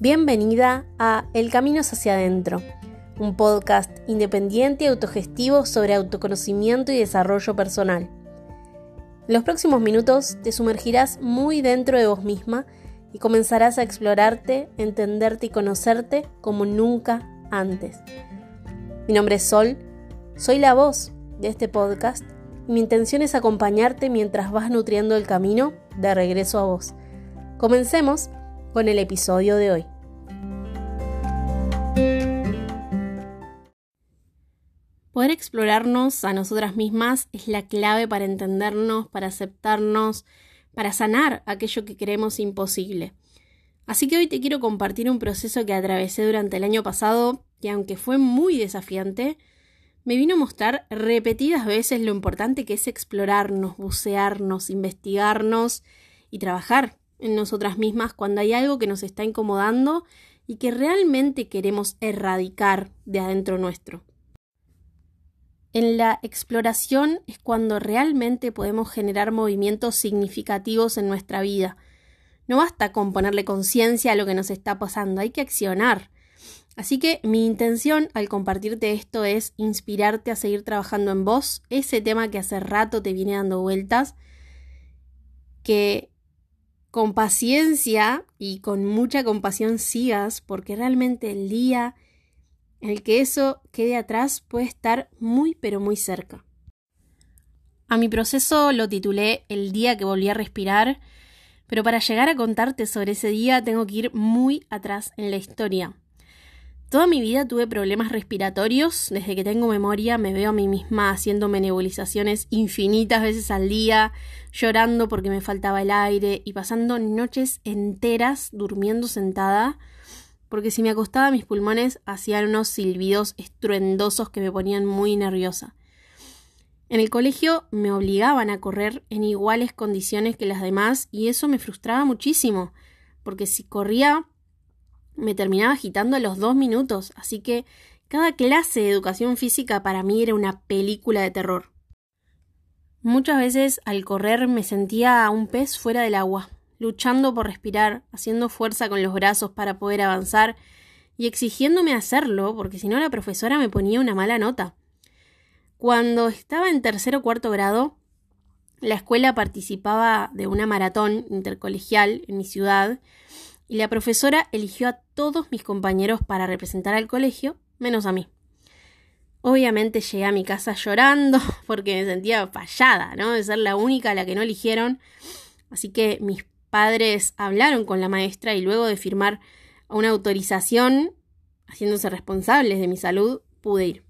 Bienvenida a El Camino hacia adentro, un podcast independiente y autogestivo sobre autoconocimiento y desarrollo personal. En los próximos minutos te sumergirás muy dentro de vos misma y comenzarás a explorarte, entenderte y conocerte como nunca antes. Mi nombre es Sol, soy la voz de este podcast y mi intención es acompañarte mientras vas nutriendo el camino de regreso a vos. Comencemos con el episodio de hoy. Poder explorarnos a nosotras mismas es la clave para entendernos, para aceptarnos, para sanar aquello que creemos imposible. Así que hoy te quiero compartir un proceso que atravesé durante el año pasado, que aunque fue muy desafiante, me vino a mostrar repetidas veces lo importante que es explorarnos, bucearnos, investigarnos y trabajar en nosotras mismas cuando hay algo que nos está incomodando y que realmente queremos erradicar de adentro nuestro. En la exploración es cuando realmente podemos generar movimientos significativos en nuestra vida. No basta con ponerle conciencia a lo que nos está pasando, hay que accionar. Así que mi intención al compartirte esto es inspirarte a seguir trabajando en vos, ese tema que hace rato te viene dando vueltas, que con paciencia y con mucha compasión sigas, porque realmente el día en el que eso quede atrás puede estar muy pero muy cerca. A mi proceso lo titulé El día que volví a respirar, pero para llegar a contarte sobre ese día tengo que ir muy atrás en la historia. Toda mi vida tuve problemas respiratorios, desde que tengo memoria me veo a mí misma haciéndome nebulizaciones infinitas veces al día, llorando porque me faltaba el aire y pasando noches enteras durmiendo sentada, porque si me acostaba mis pulmones hacían unos silbidos estruendosos que me ponían muy nerviosa. En el colegio me obligaban a correr en iguales condiciones que las demás y eso me frustraba muchísimo, porque si corría me terminaba agitando a los dos minutos, así que cada clase de educación física para mí era una película de terror. Muchas veces al correr me sentía un pez fuera del agua, luchando por respirar, haciendo fuerza con los brazos para poder avanzar y exigiéndome hacerlo porque si no la profesora me ponía una mala nota. Cuando estaba en tercer o cuarto grado, la escuela participaba de una maratón intercolegial en mi ciudad y la profesora eligió a todos mis compañeros para representar al colegio, menos a mí. Obviamente llegué a mi casa llorando porque me sentía fallada, ¿no? De ser la única a la que no eligieron. Así que mis padres hablaron con la maestra y luego de firmar una autorización, haciéndose responsables de mi salud, pude ir.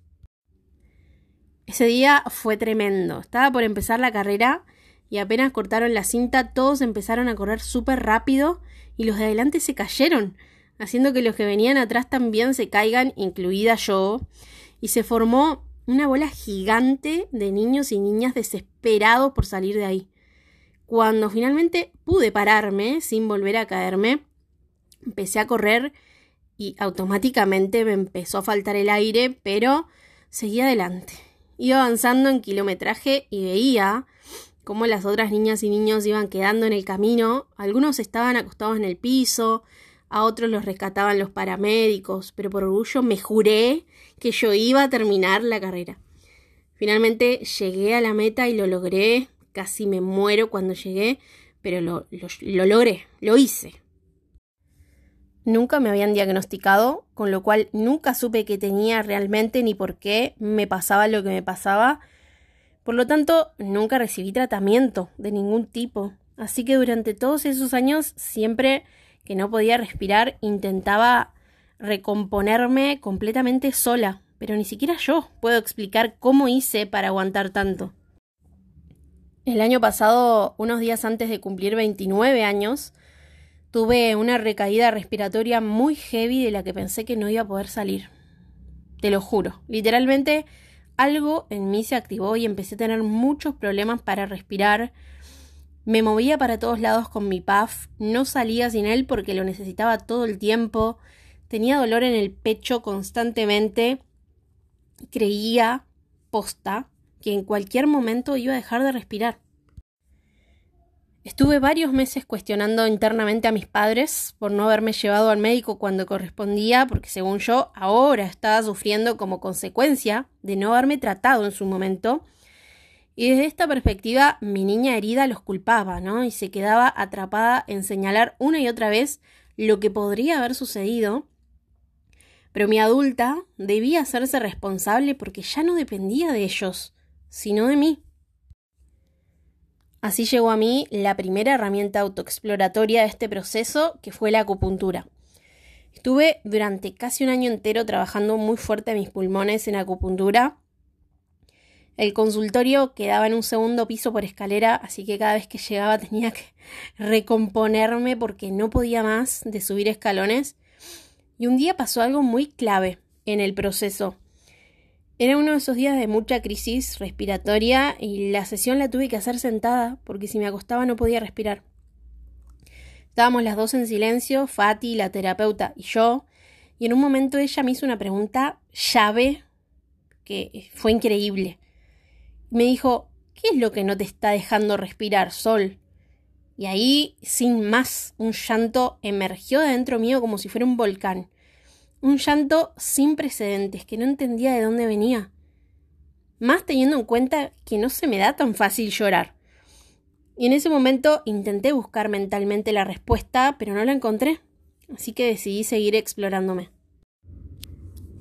Ese día fue tremendo. Estaba por empezar la carrera y apenas cortaron la cinta todos empezaron a correr súper rápido y los de adelante se cayeron, haciendo que los que venían atrás también se caigan, incluida yo, y se formó una bola gigante de niños y niñas desesperados por salir de ahí. Cuando finalmente pude pararme sin volver a caerme, empecé a correr y automáticamente me empezó a faltar el aire, pero seguí adelante. Iba avanzando en kilometraje y veía cómo las otras niñas y niños iban quedando en el camino. Algunos estaban acostados en el piso, a otros los rescataban los paramédicos, pero por orgullo me juré que yo iba a terminar la carrera. Finalmente llegué a la meta y lo logré. Casi me muero cuando llegué, pero lo, lo, logré, lo hice. Nunca me habían diagnosticado, con lo cual nunca supe qué tenía realmente ni por qué me pasaba lo que me pasaba por lo tanto, nunca recibí tratamiento de ningún tipo. Así que durante todos esos años, siempre que no podía respirar, intentaba recomponerme completamente sola. Pero ni siquiera yo puedo explicar cómo hice para aguantar tanto. El año pasado, unos días antes de cumplir 29 años, tuve una recaída respiratoria muy heavy de la que pensé que no iba a poder salir. Te lo juro. Literalmente algo en mí se activó y empecé a tener muchos problemas para respirar. Me movía para todos lados con mi puff, no salía sin él porque lo necesitaba todo el tiempo, tenía dolor en el pecho constantemente, creía, posta, que en cualquier momento iba a dejar de respirar. Estuve varios meses cuestionando internamente a mis padres por no haberme llevado al médico cuando correspondía, porque según yo ahora estaba sufriendo como consecuencia de no haberme tratado en su momento. Y desde esta perspectiva mi niña herida los culpaba, ¿no? Y se quedaba atrapada en señalar una y otra vez lo que podría haber sucedido. Pero mi adulta debía hacerse responsable porque ya no dependía de ellos, sino de mí. Así llegó a mí la primera herramienta autoexploratoria de este proceso, que fue la acupuntura. Estuve durante casi un año entero trabajando muy fuerte mis pulmones en acupuntura. El consultorio quedaba en un segundo piso por escalera, así que cada vez que llegaba tenía que recomponerme porque no podía más de subir escalones. Y un día pasó algo muy clave en el proceso. Era uno de esos días de mucha crisis respiratoria y la sesión la tuve que hacer sentada porque si me acostaba no podía respirar. Estábamos las dos en silencio, Fati, la terapeuta y yo, y en un momento ella me hizo una pregunta llave que fue increíble. Me dijo, ¿qué es lo que no te está dejando respirar, Sol? Y ahí, sin más, un llanto emergió de dentro mío como si fuera un volcán. Un llanto sin precedentes, que no entendía de dónde venía. Más teniendo en cuenta que no se me da tan fácil llorar. Y en ese momento intenté buscar mentalmente la respuesta, pero no la encontré. Así que decidí seguir explorándome.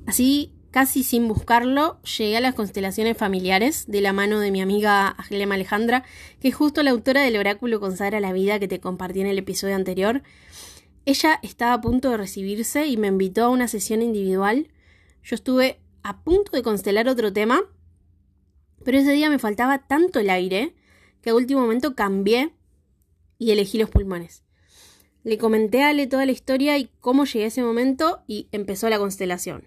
Así, casi sin buscarlo, llegué a las constelaciones familiares de la mano de mi amiga Aglema Alejandra, que es justo la autora del oráculo Consagra la Vida que te compartí en el episodio anterior. Ella estaba a punto de recibirse y me invitó a una sesión individual. Yo estuve a punto de constelar otro tema, pero ese día me faltaba tanto el aire que a último momento cambié y elegí los pulmones. Le comenté a Ale toda la historia y cómo llegué a ese momento y empezó la constelación.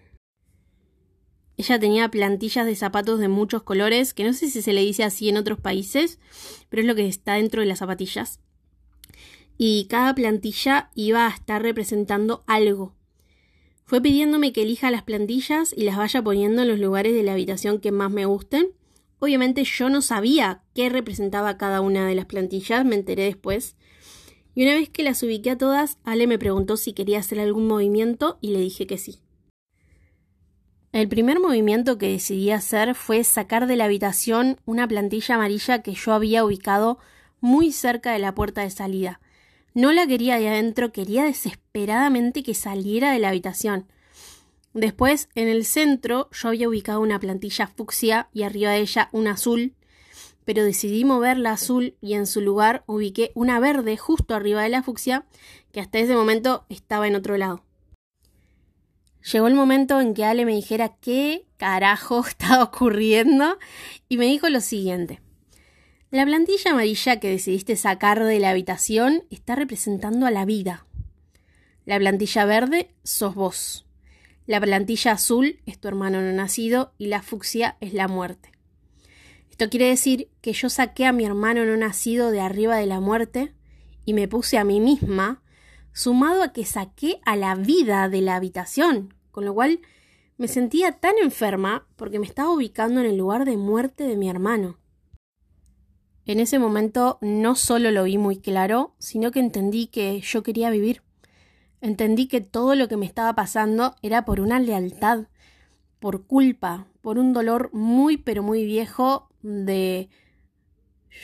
Ella tenía plantillas de zapatos de muchos colores, que no sé si se le dice así en otros países, pero es lo que está dentro de las zapatillas y cada plantilla iba a estar representando algo. Fue pidiéndome que elija las plantillas y las vaya poniendo en los lugares de la habitación que más me gusten. Obviamente yo no sabía qué representaba cada una de las plantillas, me enteré después. Y una vez que las ubiqué a todas, Ale me preguntó si quería hacer algún movimiento y le dije que sí. El primer movimiento que decidí hacer fue sacar de la habitación una plantilla amarilla que yo había ubicado muy cerca de la puerta de salida. No la quería de adentro, quería desesperadamente que saliera de la habitación. Después, en el centro, yo había ubicado una plantilla fucsia y arriba de ella una azul, pero decidí mover la azul y en su lugar ubiqué una verde justo arriba de la fucsia, que hasta ese momento estaba en otro lado. Llegó el momento en que Ale me dijera qué carajo estaba ocurriendo y me dijo lo siguiente. La plantilla amarilla que decidiste sacar de la habitación está representando a la vida. La plantilla verde sos vos. La plantilla azul es tu hermano no nacido y la fucsia es la muerte. Esto quiere decir que yo saqué a mi hermano no nacido de arriba de la muerte y me puse a mí misma, sumado a que saqué a la vida de la habitación, con lo cual me sentía tan enferma porque me estaba ubicando en el lugar de muerte de mi hermano. En ese momento no solo lo vi muy claro, sino que entendí que yo quería vivir. Entendí que todo lo que me estaba pasando era por una lealtad, por culpa, por un dolor muy pero muy viejo de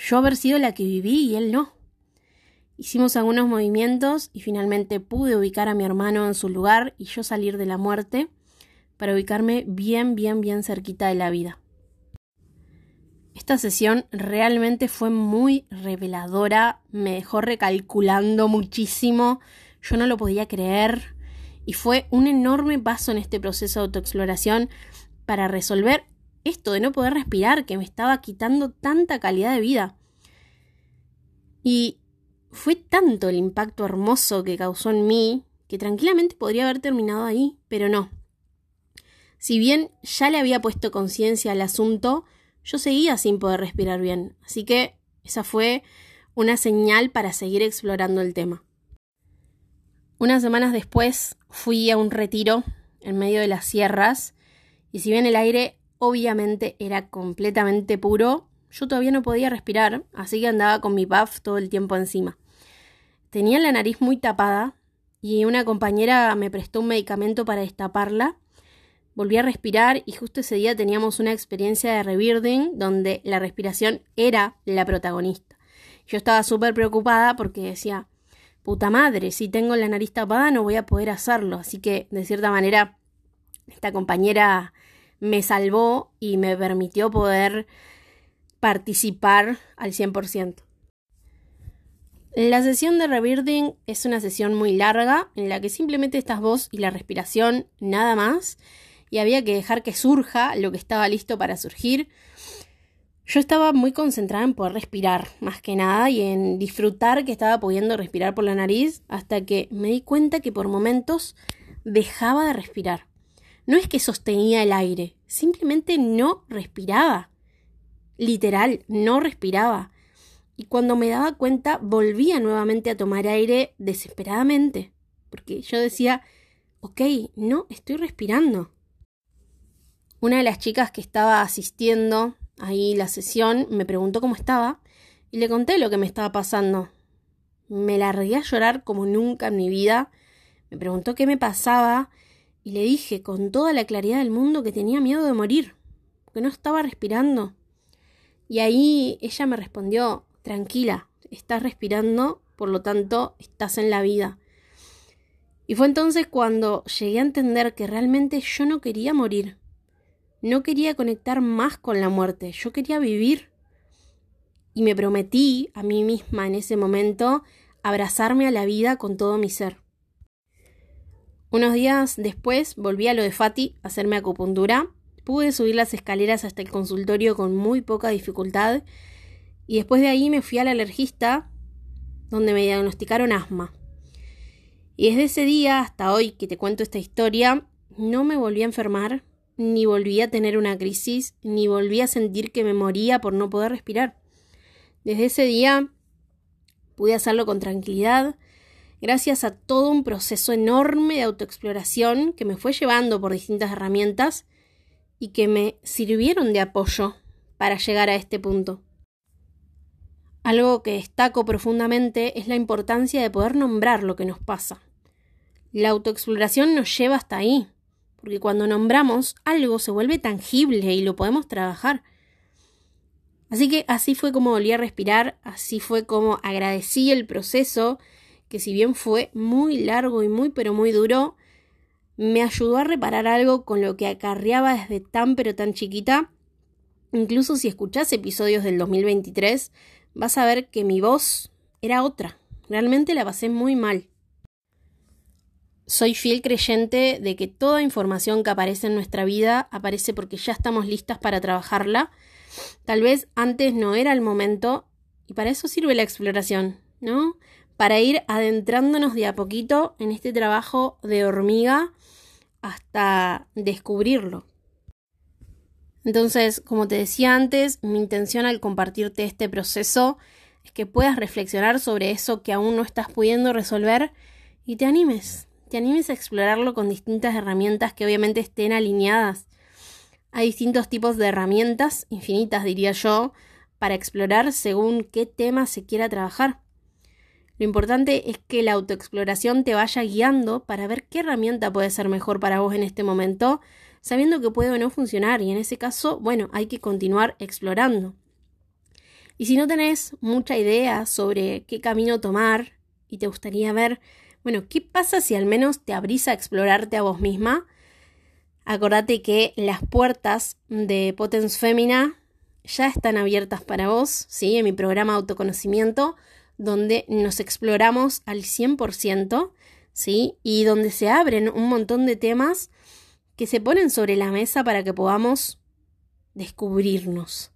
yo haber sido la que viví y él no. Hicimos algunos movimientos y finalmente pude ubicar a mi hermano en su lugar y yo salir de la muerte para ubicarme bien, bien, bien cerquita de la vida. Esta sesión realmente fue muy reveladora, me dejó recalculando muchísimo, yo no lo podía creer y fue un enorme paso en este proceso de autoexploración para resolver esto de no poder respirar que me estaba quitando tanta calidad de vida. Y fue tanto el impacto hermoso que causó en mí que tranquilamente podría haber terminado ahí, pero no. Si bien ya le había puesto conciencia al asunto, yo seguía sin poder respirar bien, así que esa fue una señal para seguir explorando el tema. Unas semanas después fui a un retiro en medio de las sierras y si bien el aire obviamente era completamente puro, yo todavía no podía respirar, así que andaba con mi puff todo el tiempo encima. Tenía la nariz muy tapada y una compañera me prestó un medicamento para destaparla. Volví a respirar y justo ese día teníamos una experiencia de rebirthing donde la respiración era la protagonista. Yo estaba súper preocupada porque decía, puta madre, si tengo la nariz tapada no voy a poder hacerlo. Así que, de cierta manera, esta compañera me salvó y me permitió poder participar al 100%. La sesión de rebirthing es una sesión muy larga en la que simplemente estás vos y la respiración, nada más, y había que dejar que surja lo que estaba listo para surgir. Yo estaba muy concentrada en poder respirar, más que nada, y en disfrutar que estaba pudiendo respirar por la nariz, hasta que me di cuenta que por momentos dejaba de respirar. No es que sostenía el aire, simplemente no respiraba. Literal, no respiraba. Y cuando me daba cuenta, volvía nuevamente a tomar aire desesperadamente, porque yo decía, ok, no estoy respirando. Una de las chicas que estaba asistiendo ahí la sesión me preguntó cómo estaba y le conté lo que me estaba pasando. Me largué a llorar como nunca en mi vida. Me preguntó qué me pasaba y le dije con toda la claridad del mundo que tenía miedo de morir, que no estaba respirando. Y ahí ella me respondió, tranquila, estás respirando, por lo tanto, estás en la vida. Y fue entonces cuando llegué a entender que realmente yo no quería morir. No quería conectar más con la muerte, yo quería vivir. Y me prometí a mí misma en ese momento abrazarme a la vida con todo mi ser. Unos días después volví a lo de Fati a hacerme acupuntura. Pude subir las escaleras hasta el consultorio con muy poca dificultad y después de ahí me fui al alergista donde me diagnosticaron asma. Y desde ese día hasta hoy que te cuento esta historia, no me volví a enfermar, ni volví a tener una crisis, ni volví a sentir que me moría por no poder respirar. Desde ese día pude hacerlo con tranquilidad, gracias a todo un proceso enorme de autoexploración que me fue llevando por distintas herramientas y que me sirvieron de apoyo para llegar a este punto. Algo que destaco profundamente es la importancia de poder nombrar lo que nos pasa. La autoexploración nos lleva hasta ahí, porque cuando nombramos algo se vuelve tangible y lo podemos trabajar. Así que así fue como volví a respirar, así fue como agradecí el proceso que si bien fue muy largo y muy pero muy duro, me ayudó a reparar algo con lo que acarreaba desde tan pero tan chiquita. Incluso si escuchás episodios del 2023, vas a ver que mi voz era otra. Realmente la pasé muy mal. Soy fiel creyente de que toda información que aparece en nuestra vida aparece porque ya estamos listas para trabajarla. Tal vez antes no era el momento y para eso sirve la exploración, ¿no? para ir adentrándonos de a poquito en este trabajo de hormiga hasta descubrirlo. Entonces, como te decía antes, mi intención al compartirte este proceso es que puedas reflexionar sobre eso que aún no estás pudiendo resolver y te animes, te animes a explorarlo con distintas herramientas que obviamente estén alineadas. Hay distintos tipos de herramientas, infinitas diría yo, para explorar según qué tema se quiera trabajar. Lo importante es que la autoexploración te vaya guiando para ver qué herramienta puede ser mejor para vos en este momento, sabiendo que puede o no funcionar y en ese caso, bueno, hay que continuar explorando. Y si no tenés mucha idea sobre qué camino tomar y te gustaría ver, bueno, ¿qué pasa si al menos te abrís a explorarte a vos misma? Acordate que las puertas de Potence Femina ya están abiertas para vos, ¿sí? En mi programa Autoconocimiento donde nos exploramos al 100%, ¿sí? Y donde se abren un montón de temas que se ponen sobre la mesa para que podamos descubrirnos.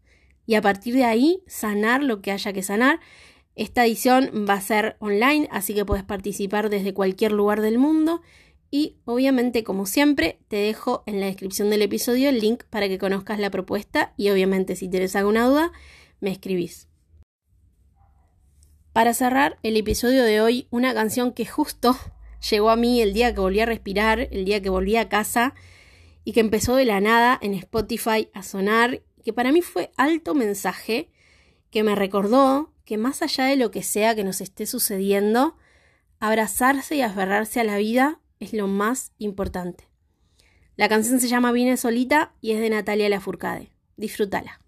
Y a partir de ahí, sanar lo que haya que sanar. Esta edición va a ser online, así que puedes participar desde cualquier lugar del mundo. Y obviamente, como siempre, te dejo en la descripción del episodio el link para que conozcas la propuesta y obviamente si tienes alguna duda, me escribís. Para cerrar el episodio de hoy, una canción que justo llegó a mí el día que volví a respirar, el día que volví a casa y que empezó de la nada en Spotify a sonar que para mí fue alto mensaje, que me recordó que más allá de lo que sea que nos esté sucediendo, abrazarse y aferrarse a la vida es lo más importante. La canción se llama Vine solita y es de Natalia Lafourcade. Disfrútala.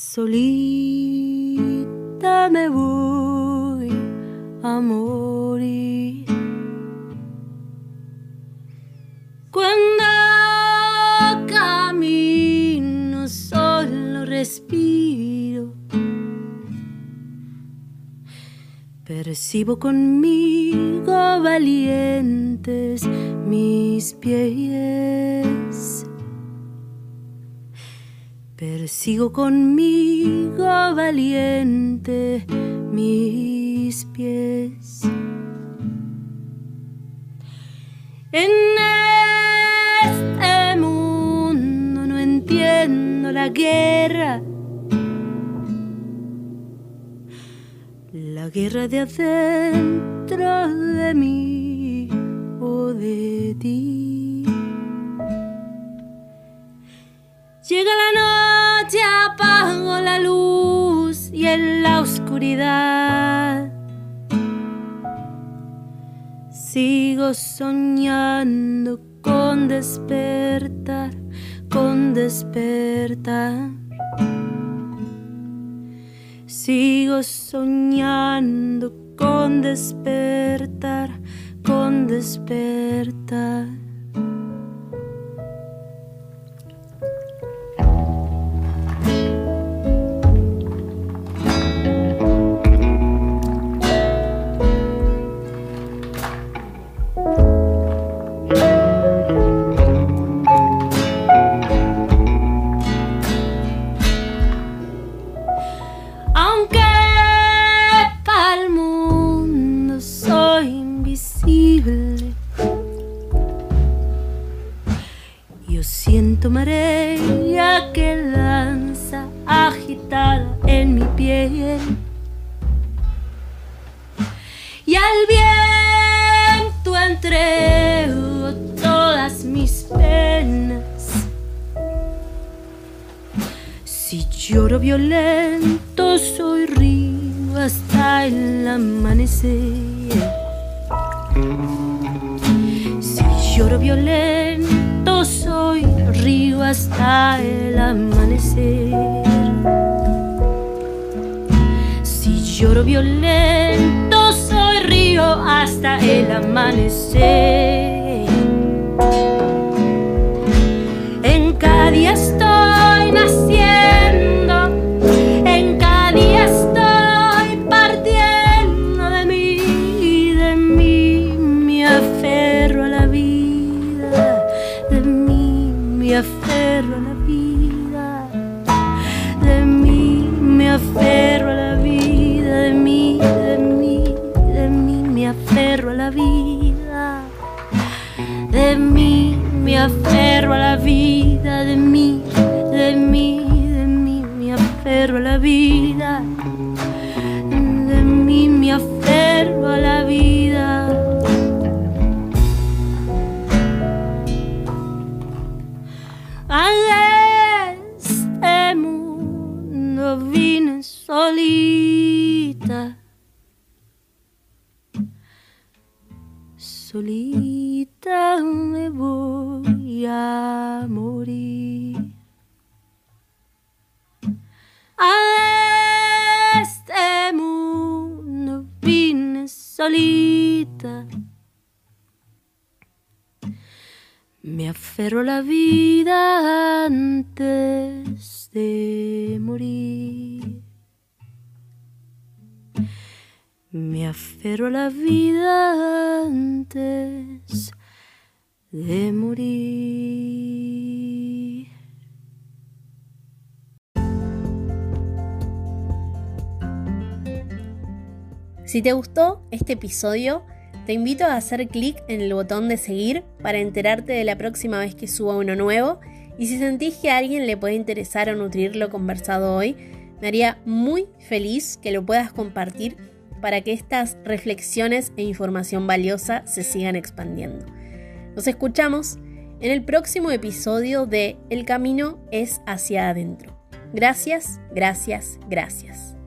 Solita me voy a morir. Cuando camino solo respiro, percibo conmigo valientes mis pies. Persigo conmigo valiente mis pies. En este mundo no entiendo la guerra. La guerra de adentro de mí o de ti. Llega la noche apago la luz y en la oscuridad sigo soñando con despertar, con despertar. Sigo soñando con despertar, con despertar. Al viento entrego todas mis penas. Si lloro violento, soy río hasta el amanecer. Si lloro violento, soy río hasta el amanecer. Si lloro violento, hasta el amanecer. En cada Me aferro la vida antes de morir. Me aferro la vida antes de morir. Si te gustó este episodio, te invito a hacer clic en el botón de seguir para enterarte de la próxima vez que suba uno nuevo y si sentís que a alguien le puede interesar o nutrir lo conversado hoy, me haría muy feliz que lo puedas compartir para que estas reflexiones e información valiosa se sigan expandiendo. Nos escuchamos en el próximo episodio de El camino es hacia adentro. Gracias, gracias, gracias.